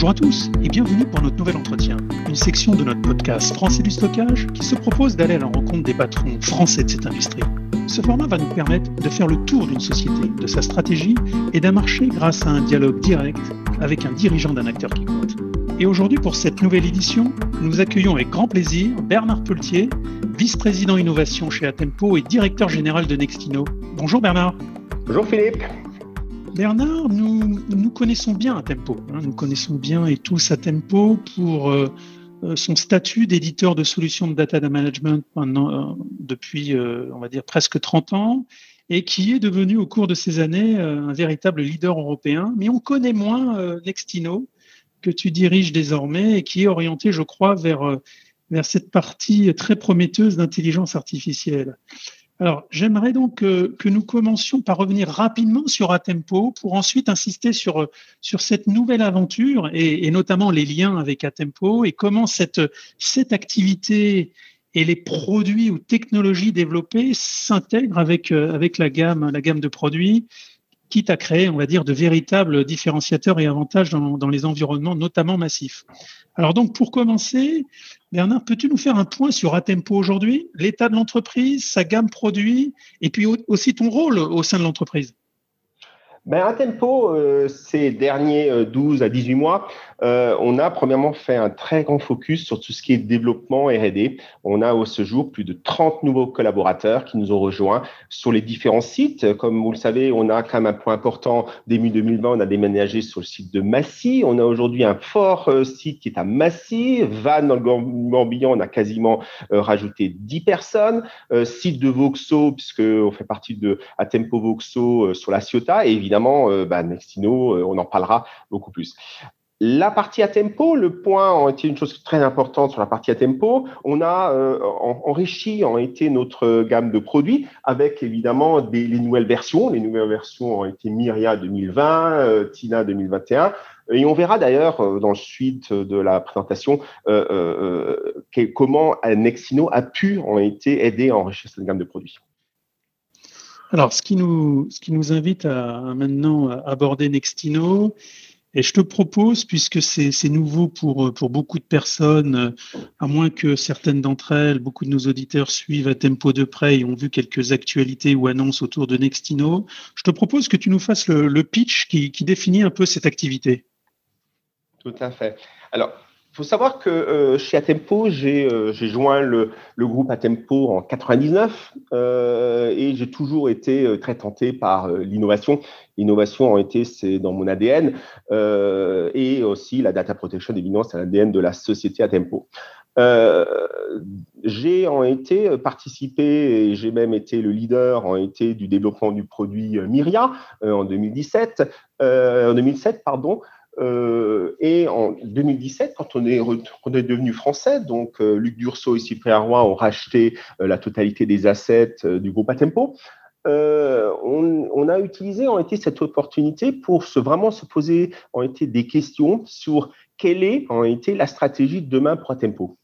Bonjour à tous et bienvenue pour notre nouvel entretien, une section de notre podcast Français du stockage qui se propose d'aller à la rencontre des patrons français de cette industrie. Ce format va nous permettre de faire le tour d'une société, de sa stratégie et d'un marché grâce à un dialogue direct avec un dirigeant d'un acteur qui compte. Et aujourd'hui, pour cette nouvelle édition, nous accueillons avec grand plaisir Bernard Pelletier, vice-président innovation chez Atempo et directeur général de Nextino. Bonjour Bernard. Bonjour Philippe. Bernard, nous, nous connaissons bien Atempo. Hein, nous connaissons bien et tous Atempo pour euh, euh, son statut d'éditeur de solutions de data management euh, depuis, on va dire, presque 30 ans et qui est devenu au cours de ces années un véritable leader européen. Mais on connaît moins Nextino, que tu diriges désormais et qui est orienté, je crois, vers, vers cette partie très prometteuse d'intelligence artificielle. Alors, j'aimerais donc que, nous commencions par revenir rapidement sur Atempo pour ensuite insister sur, cette nouvelle aventure et, notamment les liens avec Atempo et comment cette, cette activité et les produits ou technologies développées s'intègrent avec, gamme, la gamme de produits quitte à créer, on va dire, de véritables différenciateurs et avantages dans, les environnements, notamment massifs. Alors donc, pour commencer, Bernard, peux-tu nous faire un point sur Atempo aujourd'hui, l'état de l'entreprise, sa gamme produit, et puis aussi ton rôle au sein de l'entreprise? Ben, à Tempo, euh, ces derniers 12 euh, à 18 mois, euh, on a premièrement fait un très grand focus sur tout ce qui est développement R&D. On a au ce jour plus de 30 nouveaux collaborateurs qui nous ont rejoints sur les différents sites. Comme vous le savez, on a quand même un point important. Début 2020, on a déménagé sur le site de Massy. On a aujourd'hui un fort site qui est à Massy. Vannes, dans le Morbihan, on a quasiment rajouté 10 personnes. site de Voxo, puisque on fait partie de Atempo Voxo sur la Ciotat. Et évidemment, euh, bah, Nextino, euh, on en parlera beaucoup plus. La partie à tempo, le point a été une chose très importante sur la partie à tempo. On a euh, enrichi en été notre gamme de produits avec évidemment les nouvelles versions. Les nouvelles versions ont été Myria 2020, Tina 2021. Et on verra d'ailleurs dans le suite de la présentation comment Nextino a pu en été aider à enrichir cette gamme de produits. Alors, ce qui nous, invite à, maintenant aborder Nextino, et je te propose, puisque c'est nouveau pour, beaucoup de personnes, à moins que certaines d'entre elles, beaucoup de nos auditeurs suivent à tempo de près et ont vu quelques actualités ou annonces autour de Nextino, je te propose que tu nous fasses le, pitch qui, qui définit un peu cette activité. Tout à fait. Alors, faut savoir que euh, chez Atempo, euh, j'ai joint le, le, groupe Atempo en 99 euh, et j'ai toujours été euh, très tenté par l'innovation. L'innovation en été, c'est dans mon ADN et aussi la data protection, évidemment, c'est l'ADN de la société Atempo. j'ai en été participé et j'ai même été le leader en été du développement du produit Myria en 2017, en 2007, pardon. Euh, et en 2017, quand on est, devenu français, donc euh, Luc Dursault et Cyprien Roy ont racheté euh, la totalité des assets du groupe Atempo. On, on, a utilisé en été cette opportunité pour se, vraiment se poser en été des questions sur quelle est en été la stratégie de demain pour Atempo.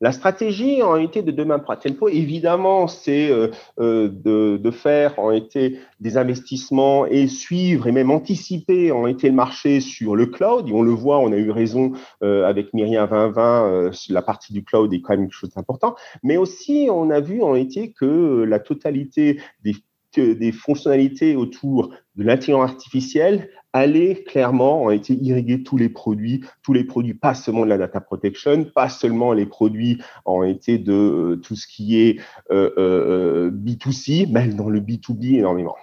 La stratégie en été de demain pour Atempo, évidemment, c'est euh, euh, de, de, faire en été des investissements et suivre et même anticiper en été le marché sur le cloud. Et on le voit, on a eu raison euh, avec Myriam 2020, la partie du cloud est quand même quelque chose d'important. Mais aussi, on a vu en été que la totalité des des fonctionnalités autour de l'intelligence artificielle allaient clairement, ont été irriguer tous les produits, tous les produits, pas seulement de la data protection, pas seulement les produits ont été de euh, tout ce qui est euh, euh, B2C, mais dans le B2B énormément.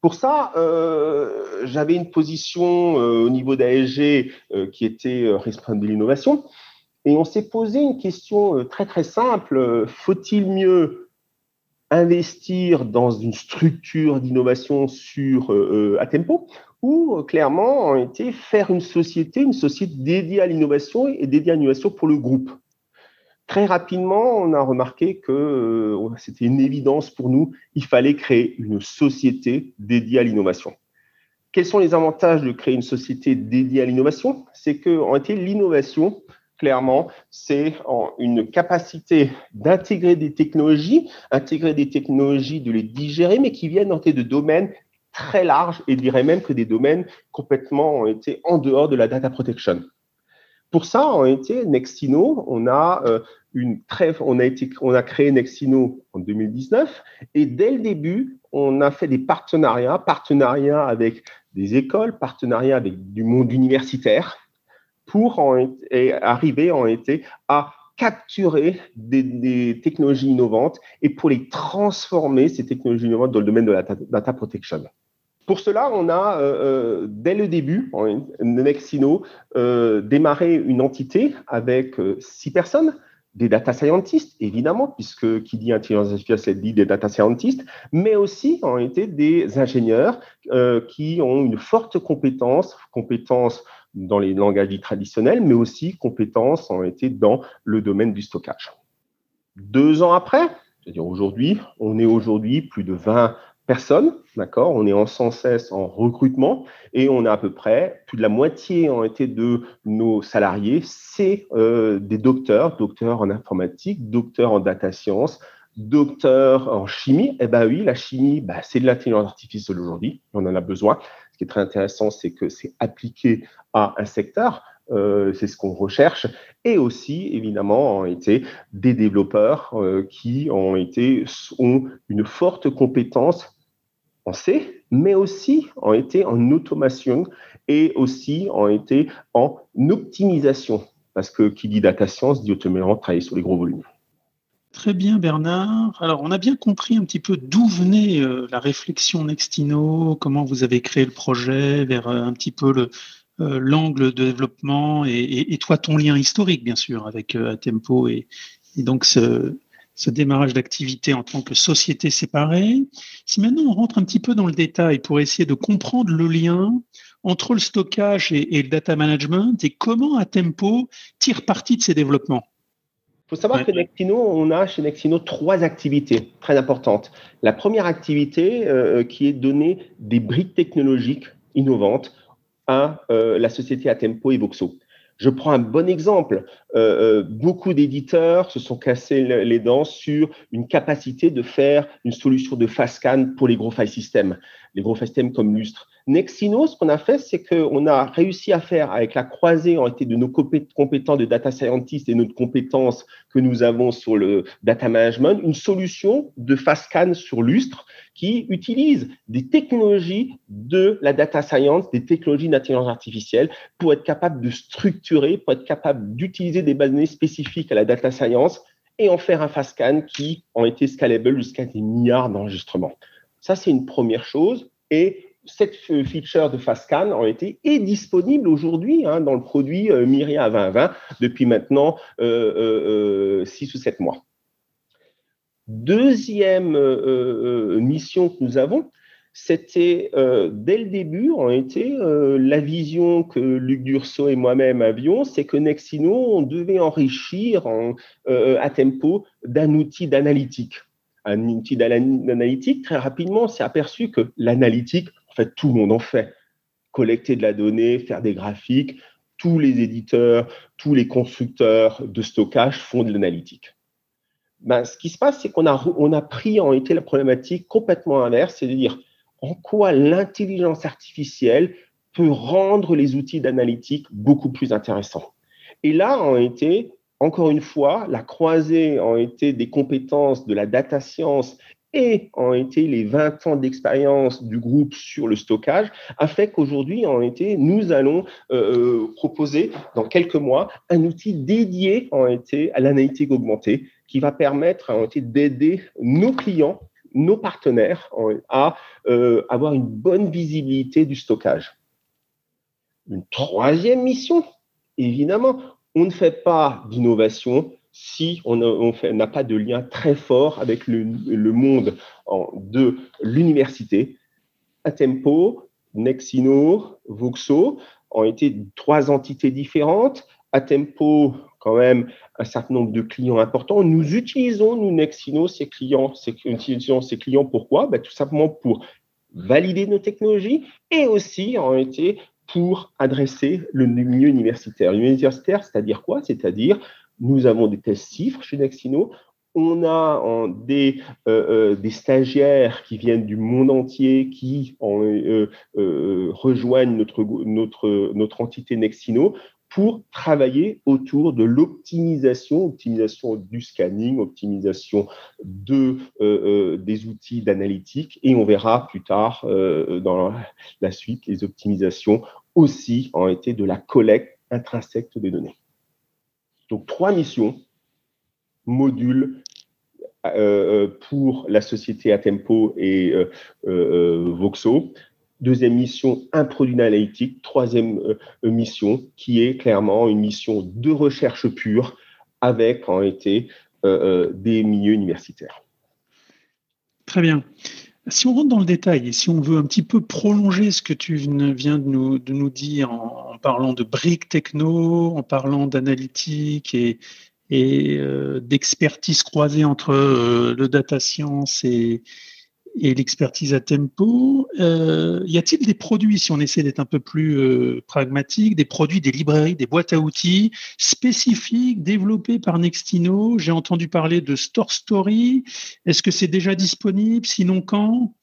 Pour ça, j'avais une position au niveau d'ASG qui était responsable de l'innovation. Et on s'est posé une question très très simple. Faut-il mieux investir dans une structure d'innovation sur euh, à tempo ou euh, clairement en été faire une société, une société dédiée à l'innovation et dédiée à l'innovation pour le groupe. Très rapidement, on a remarqué que euh, c'était une évidence pour nous, il fallait créer une société dédiée à l'innovation. Quels sont les avantages de créer une société dédiée à l'innovation? C'est que en été l'innovation, clairement, c'est une capacité d'intégrer des technologies, intégrer des technologies, de les digérer, mais qui viennent de domaines très larges et dirais même que des domaines complètement en dehors de la data protection. Pour ça, on a euh, une très, on a été, on a créé Nextino en 2019 et dès le début, on a fait des partenariats, partenariats avec des écoles, partenariats avec du monde universitaire pour arriver en été à capturer des, technologies innovantes et pour les transformer, ces technologies innovantes, dans le domaine de la data protection. Pour cela, on a, euh, euh, dès le début, en Nexino, euh, démarré une entité avec six personnes, des data scientists, évidemment, puisque qui dit intelligence artificielle dit des data scientists, mais aussi en été des ingénieurs qui ont une forte compétence, compétence dans les langages traditionnels, mais aussi compétences ont été dans le domaine du stockage. Deux ans après, c'est-à-dire aujourd'hui, on est aujourd'hui plus de 20 personnes, d'accord? On est en sans cesse en recrutement et on a à peu près plus de la moitié ont été de nos salariés, c'est euh, des docteurs, docteurs en informatique, docteurs en data science, docteurs en chimie. Eh bien oui, la chimie, bah, c'est de l'intelligence artificielle aujourd'hui, on en a besoin très intéressant, c'est que c'est appliqué à un secteur. Euh, c'est ce qu'on recherche, et aussi évidemment ont été des développeurs euh, qui ont été ont une forte compétence en C, mais aussi ont été en automation et aussi ont été en optimisation, parce que qui dit data science dit automatiquement travailler sur les gros volumes. Très bien, Bernard. Alors, on a bien compris un petit peu d'où venait euh, la réflexion Nextino, comment vous avez créé le projet, vers euh, un petit peu euh, l'angle de développement et, toi, ton lien historique, bien sûr, avec Atempo et, donc ce, démarrage d'activité en tant que société séparée. Si maintenant on rentre un petit peu dans le détail pour essayer de comprendre le lien entre le stockage et le data management et comment Atempo tire parti de ces développements. Il faut savoir que Nextino, on a chez Nextino trois activités très importantes. La première activité euh, euh, qui est donner des briques technologiques innovantes à euh, la société Atempo et Voxo. Je prends un bon exemple. beaucoup d'éditeurs se sont cassés les dents sur une capacité de faire une solution de fast scan pour les gros file systems, les gros file systems comme Lustre. Nexino, ce qu'on a fait, c'est qu'on a réussi à faire, avec la croisée en été de nos compétences de data scientist et notre compétence que nous avons sur le data management, une solution de fast scan sur lustre qui utilise des technologies de la data science, des technologies d'intelligence artificielle pour être capable de structurer, pour être capable d'utiliser des bases données spécifiques à la data science et en faire un fast scan qui ont été scalable jusqu'à des milliards d'enregistrements. Ça, c'est une première chose. Et cette feature de été est disponible aujourd'hui hein, dans le produit euh, Myria 2020 depuis maintenant 6 euh, euh, ou 7 mois. Deuxième mission que nous avons, c'était dès le début, en été, la vision que Luc Durso et moi-même avions, c'est que Nexino, on devait enrichir en, à tempo d'un outil d'analytique. Un outil d'analytique, très rapidement, on s'est aperçu que l'analytique, en fait, tout le monde en fait. Collecter de la donnée, faire des graphiques, tous les éditeurs, tous les constructeurs de stockage font de l'analytique. Ben, ce qui se passe, c'est qu'on a, on a pris en été la problématique complètement inverse, c'est-à-dire en quoi l'intelligence artificielle peut rendre les outils d'analytique beaucoup plus intéressants. Et là, en été, encore une fois, la croisée en été des compétences de la data science et en été les 20 ans d'expérience du groupe sur le stockage a fait qu'aujourd'hui, en été, nous allons euh, euh, proposer dans quelques mois un outil dédié en été à l'analytique augmentée qui va permettre d'aider nos clients, nos partenaires à euh, avoir une bonne visibilité du stockage. Une troisième mission, évidemment, on ne fait pas d'innovation si on n'a pas de lien très fort avec le, monde de l'université. Atempo, Nexino, Voxo ont été trois entités différentes. Atempo, quand même, un certain nombre de clients importants. Nous utilisons, nous, Nexino, ces clients. Utilisons ces clients pourquoi? Ben, Tout simplement pour valider nos technologies et aussi ont été pour adresser le milieu universitaire. Universitaire, c'est-à-dire quoi? C'est-à-dire nous avons des tests chiffres chez Nexino. On a des, des, stagiaires qui viennent du monde entier, qui rejoignent notre, entité Nextino pour travailler autour de l'optimisation, optimisation du scanning, optimisation euh, euh, des outils d'analytique, et on verra plus tard euh, dans la suite les optimisations aussi ont été de la collecte intrinsèque des données. Donc trois missions, modules pour la société Atempo et Voxo, Deuxième mission, un produit analytique. Troisième euh, mission, qui est clairement une mission de recherche pure avec en été euh, euh, des milieux universitaires. Très bien. Si on rentre dans le détail et si on veut un petit peu prolonger ce que tu viens de nous, dire en, parlant de briques techno, en parlant d'analytique et d'expertise croisée entre le data science et, et l'expertise à tempo. Euh, y a-t-il des produits, si on essaie d'être un peu plus euh, pragmatique, des produits, des librairies, des boîtes à outils spécifiques développées par Nextino? J'ai entendu parler de Store Story. Est-ce que c'est déjà disponible? Sinon, quand?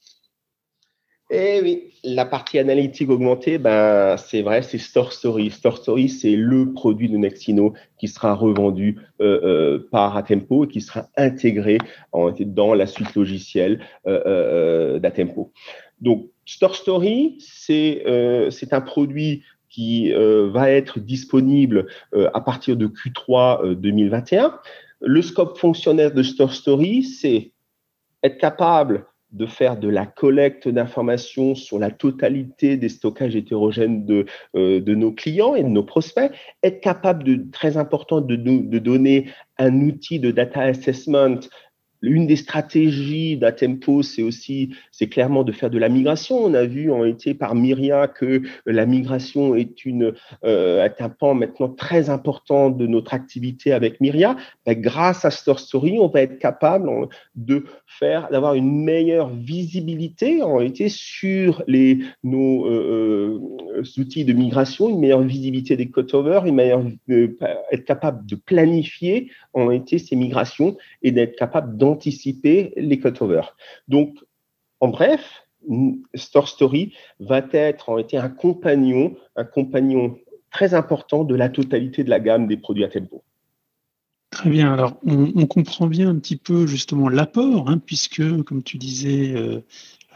Eh oui, la partie analytique augmentée, ben, c'est vrai, c'est Store Story. Store Story, c'est le produit de Nextino qui sera revendu euh, euh, par Atempo et qui sera intégré dans la suite logicielle euh, d'Atempo. Donc, Store Story, c'est un produit qui va être disponible à partir de Q3 2021. Le scope fonctionnel de Store Story, c'est être capable de faire de la collecte d'informations sur la totalité des stockages hétérogènes de, euh, de nos clients et de nos prospects, être capable de, très important, de, de donner un outil de data assessment une des stratégies d'Atempo, c'est aussi, c'est clairement de faire de la migration. On a vu en été par Myria que la migration est, une, euh, est un pan maintenant très important de notre activité avec Myria. Ben, grâce à Store Story, on va être capable de faire, d'avoir une meilleure visibilité en été sur les, nos euh, euh, outils de migration, une meilleure visibilité des cutovers, une meilleure, être capable de planifier en été ces migrations et d'être capable d'en anticiper les cutovers. Donc, en bref, Store Story va être en été un compagnon, un compagnon très important de la totalité de la gamme des produits à tempo. Très bien. Alors, on, comprend bien un petit peu justement l'apport, hein, puisque, comme tu disais, euh,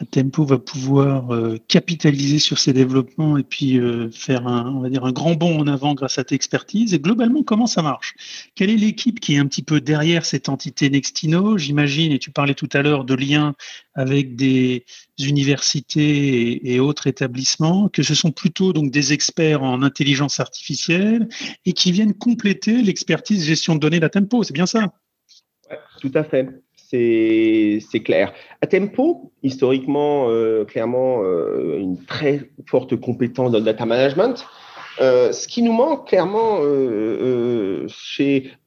Tempo va pouvoir euh, capitaliser sur ses développements et puis euh, faire un, on va dire un grand bond en avant grâce à ta expertise. Et globalement, comment ça marche? Quelle est l'équipe qui est un petit peu derrière cette entité Nextino? J'imagine, et tu parlais tout à l'heure de liens avec des universités et, autres établissements, que ce sont plutôt donc des experts en intelligence artificielle et qui viennent compléter l'expertise gestion de données d'Atempo. C'est bien ça? Tout à fait c'est clair. À Tempo, historiquement, euh, clairement, euh, une très forte compétence dans le data management. Euh, ce qui nous manque clairement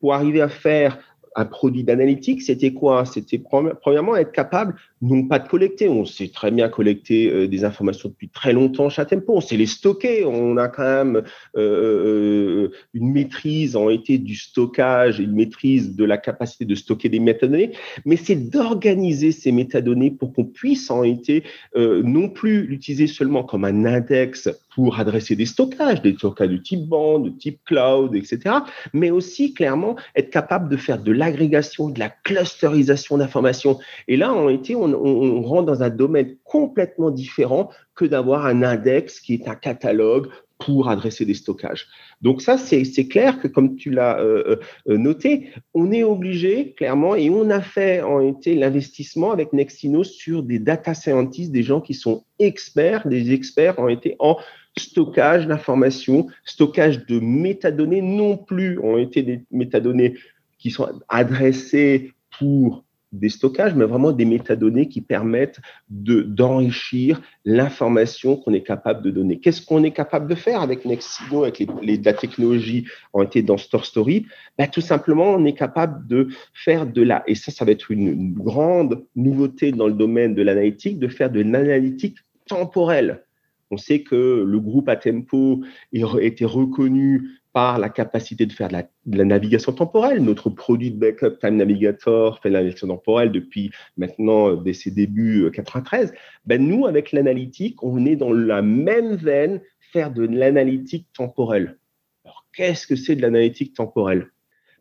pour arriver à faire un produit d'analytique, c'était quoi? C'était premièrement être capable non pas de collecter, on sait très bien collecter euh, des informations depuis très longtemps chez Tempo, on sait les stocker, on a quand même euh, euh, une maîtrise en été du stockage, une maîtrise de la capacité de stocker des métadonnées, mais c'est d'organiser ces métadonnées pour qu'on puisse en été non plus l'utiliser seulement comme un index pour adresser des stockages, des stockages de type bande, de type cloud, etc., mais aussi clairement être capable de faire de l'agrégation, de la clusterisation d'informations. Et là, en été, on on, rentre dans un domaine complètement différent que d'avoir un index qui est un catalogue pour adresser des stockages. Donc ça, c'est clair que comme tu l'as euh, euh, noté, on est obligé clairement et on a fait en été l'investissement avec Nextino sur des data scientists, des gens qui sont experts, des experts ont été en stockage d'informations, stockage de métadonnées, non plus ont été des métadonnées qui sont adressées pour des stockages, mais vraiment des métadonnées qui permettent d'enrichir l'information qu'on est capable de donner. Qu'est-ce qu'on est capable de faire avec Nextino, avec les, la technologie ont été dans Store Story? Ben, Tout simplement, on est capable de faire de la, et ça, ça va être une, une grande nouveauté dans le domaine de l'analytique, de faire de l'analytique temporelle. On sait que le groupe Atempo a été reconnu par la capacité de faire de la, navigation temporelle. Notre produit de backup Time Navigator fait de la navigation temporelle depuis maintenant dès ses débuts 93. Ben nous, avec l'analytique, on est dans la même veine faire de l'analytique temporelle. Alors, qu'est-ce que c'est de l'analytique temporelle?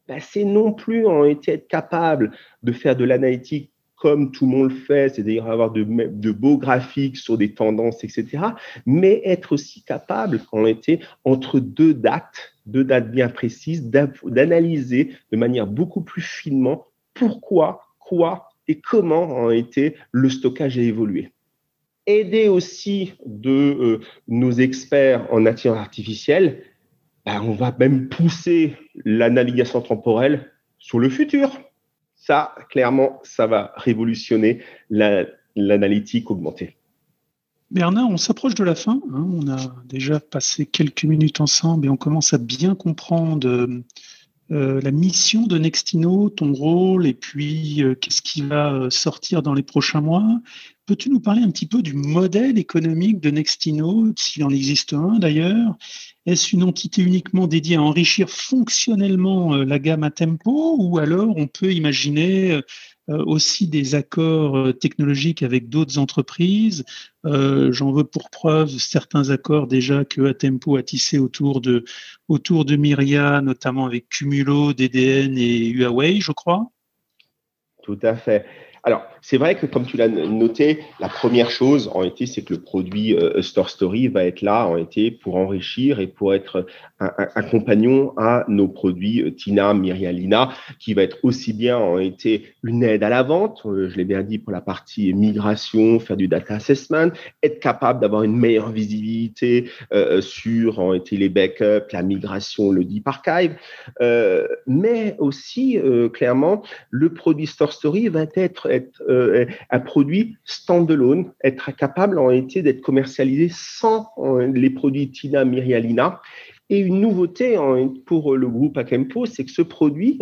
Ben, C'est non plus en été être capable de faire de l'analytique comme tout le monde le fait, c'est-à-dire avoir de, beaux graphiques sur des tendances, etc., mais être aussi capable, on était entre deux dates, deux dates bien précises, d'analyser de manière beaucoup plus finement pourquoi, quoi et comment en été le stockage a évolué. Aider aussi de euh, nos experts en nature artificielle, ben, on va même pousser la navigation temporelle sur le futur ça, clairement, ça va révolutionner l'analytique augmentée. Bernard, on s'approche de la fin. Hein. On a déjà passé quelques minutes ensemble et on commence à bien comprendre euh, la mission de Nextino, ton rôle et puis euh, qu'est-ce qui va euh, sortir dans les prochains mois. Peux-tu nous parler un petit peu du modèle économique de Nextino, s'il en existe un d'ailleurs? Est-ce une entité uniquement dédiée à enrichir fonctionnellement euh, la gamme à tempo ou alors on peut imaginer euh, euh, aussi des accords technologiques avec d'autres entreprises. J'en veux pour preuve certains accords déjà que Atempo a tissé autour de, autour de Myria, notamment avec Cumulo, DDN et Huawei, je crois. Tout à fait. Alors, c'est vrai que comme tu l'as noté, la première chose en été, c'est que le produit euh, Store Story va être là en été pour enrichir et pour être un, compagnon à nos produits euh, Tina, Myrialina, qui va être aussi bien en été une aide à la vente, euh, je l'ai bien dit pour la partie migration, faire du data assessment, être capable d'avoir une meilleure visibilité sur en été les backups, la migration, le deep archive, mais aussi clairement le produit Store Story va être, être euh, un produit standalone, être capable en été d'être commercialisé sans euh, les produits Tina Myrialina. Et une nouveauté pour le groupe Akempo, c'est que ce produit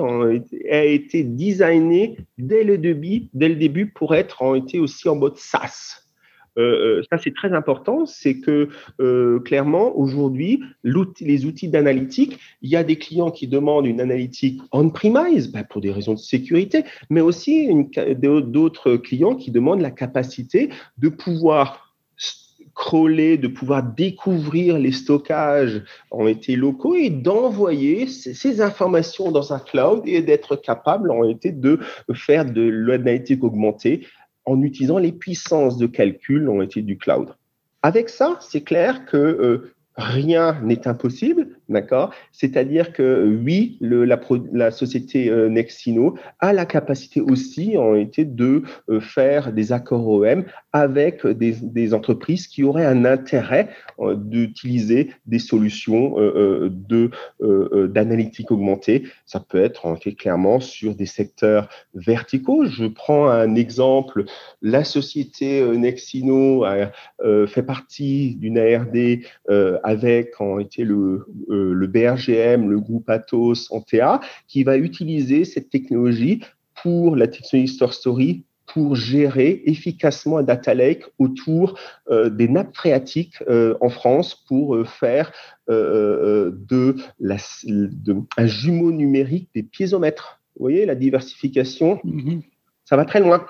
a été designé dès le début, dès le début pour être en été aussi en mode SaaS. Euh, euh, ça, c'est très important, c'est que euh, clairement, aujourd'hui, les outils d'analytique, il y a des clients qui demandent une analytique on-premise bah, pour des raisons de sécurité, mais aussi d'autres clients qui demandent la capacité de pouvoir crawler, de pouvoir découvrir les stockages en été locaux et d'envoyer ces, informations dans un cloud et d'être capable en été de faire de l'analytique augmentée en utilisant les puissances de calcul ont été du cloud. Avec ça, c'est clair que euh, rien n'est impossible, d'accord? C'est-à-dire que oui, la, société euh, Nexino a la capacité aussi en été de euh, faire des accords OM avec des, entreprises qui auraient un intérêt euh, d'utiliser des solutions de d'analytique augmentée. Ça peut être clairement sur des secteurs verticaux. Je prends un exemple. La société Nexino fait partie d'une ARD avec en été le, le BRGM, le groupe Atos, Antea, qui va utiliser cette technologie pour la technologie Store Story pour gérer efficacement un data lake autour euh, des nappes phréatiques euh, en France pour faire de, la, un jumeau numérique des piézomètres. Vous voyez la diversification, mm-hmm. ça va très loin.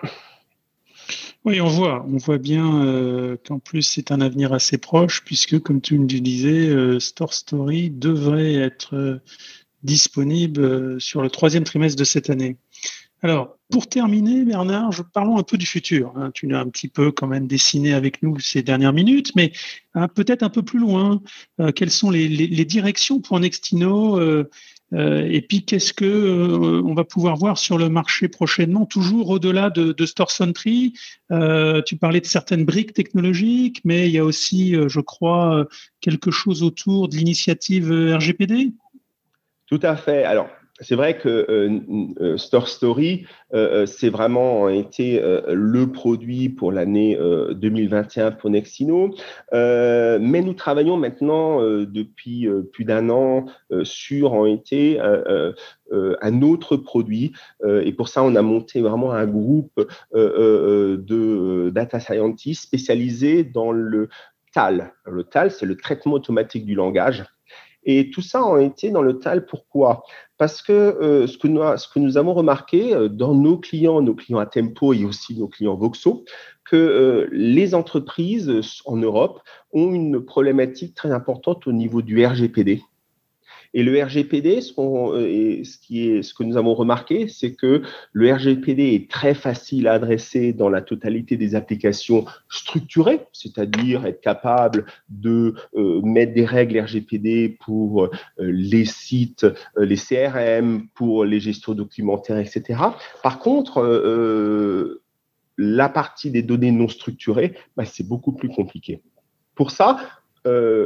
Oui, on voit, on voit bien euh, qu'en plus c'est un avenir assez proche puisque, comme tu me disais, euh, Store Story devrait être euh, disponible sur le troisième trimestre de cette année. Alors, pour terminer, Bernard, parlons un peu du futur. Hein. Tu l'as un petit peu quand même dessiné avec nous ces dernières minutes, mais hein, peut-être un peu plus loin. quelles sont les, directions pour Nextino euh, et puis, qu'est-ce que euh, on va pouvoir voir sur le marché prochainement, toujours au-delà de, de Store Sentry? Euh, Tu parlais de certaines briques technologiques, mais il y a aussi, je crois, quelque chose autour de l'initiative RGPD. Tout à fait. Alors, c'est vrai que euh, euh, Store Story, euh, c'est vraiment été le produit pour l'année 2021 pour Nexino. mais nous travaillons maintenant depuis plus d'un an sur en été un autre produit. et pour ça, on a monté vraiment un groupe de data scientists spécialisés dans le TAL. Le TAL, c'est le traitement automatique du langage. Et tout ça a été dans le TAL. Pourquoi? Parce que, ce que, nous, ce que nous avons remarqué dans nos clients, nos clients à Tempo et aussi nos clients Voxo, que les entreprises en Europe ont une problématique très importante au niveau du RGPD et le RGPD, ce, euh, ce, qui est, ce que nous avons remarqué, c'est que le RGPD est très facile à adresser dans la totalité des applications structurées, c'est-à-dire être capable de euh, mettre des règles RGPD pour euh, les sites, les CRM, pour les gestions documentaires, etc. Par contre, la partie des données non structurées, bah, c'est beaucoup plus compliqué. Pour ça,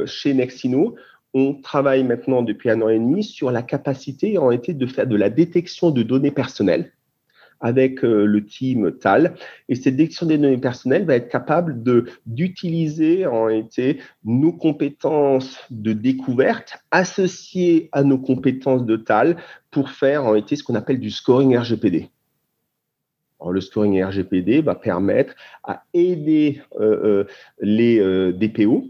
chez Nexino, on travaille maintenant depuis un an et demi sur la capacité en été de faire de la détection de données personnelles avec euh, le team TAL. Et cette détection des données personnelles va être capable d'utiliser en été nos compétences de découverte associées à nos compétences de TAL pour faire en été ce qu'on appelle du scoring RGPD. le scoring RGPD va permettre à aider euh, euh, les DPO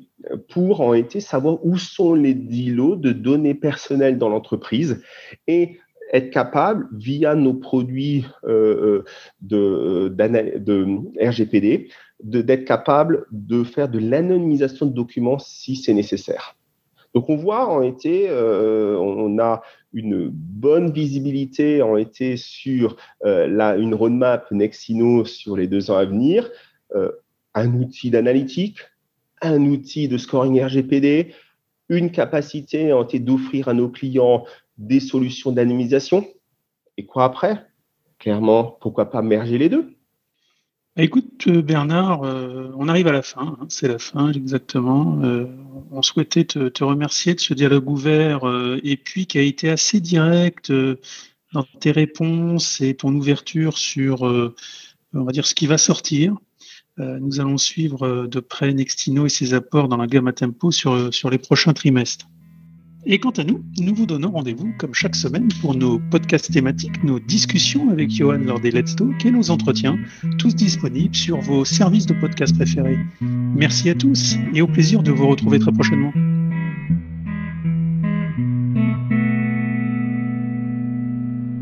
pour en été savoir où sont les îlots de données personnelles dans l'entreprise et être capable, via nos produits euh, euh, de, de, RGPD, d'être capable de faire de l'anonymisation de documents si c'est nécessaire. Donc on voit en été, euh, on a une bonne visibilité en été sur la, une roadmap Nexino sur les deux ans à venir, un outil d'analytique, un outil de scoring RGPD, une capacité d'offrir à nos clients des solutions d'anonymisation. Et quoi après? Clairement, pourquoi pas merger les deux? Bah, Écoute, euh, Bernard, euh, on arrive à la fin, hein, c'est la fin exactement. Euh, on souhaitait te, remercier de ce dialogue ouvert et puis qui a été assez direct dans tes réponses et ton ouverture sur, on va dire, ce qui va sortir. Euh, nous allons suivre euh, de près Nextino et ses apports dans la gamme à tempo sur, euh, sur les prochains trimestres. Et quant à nous, nous vous donnons rendez-vous comme chaque semaine pour nos podcasts thématiques, nos discussions avec Johan lors des Let's Talk et nos entretiens, tous disponibles sur vos services de podcast préférés. Merci à tous et au plaisir de vous retrouver très prochainement.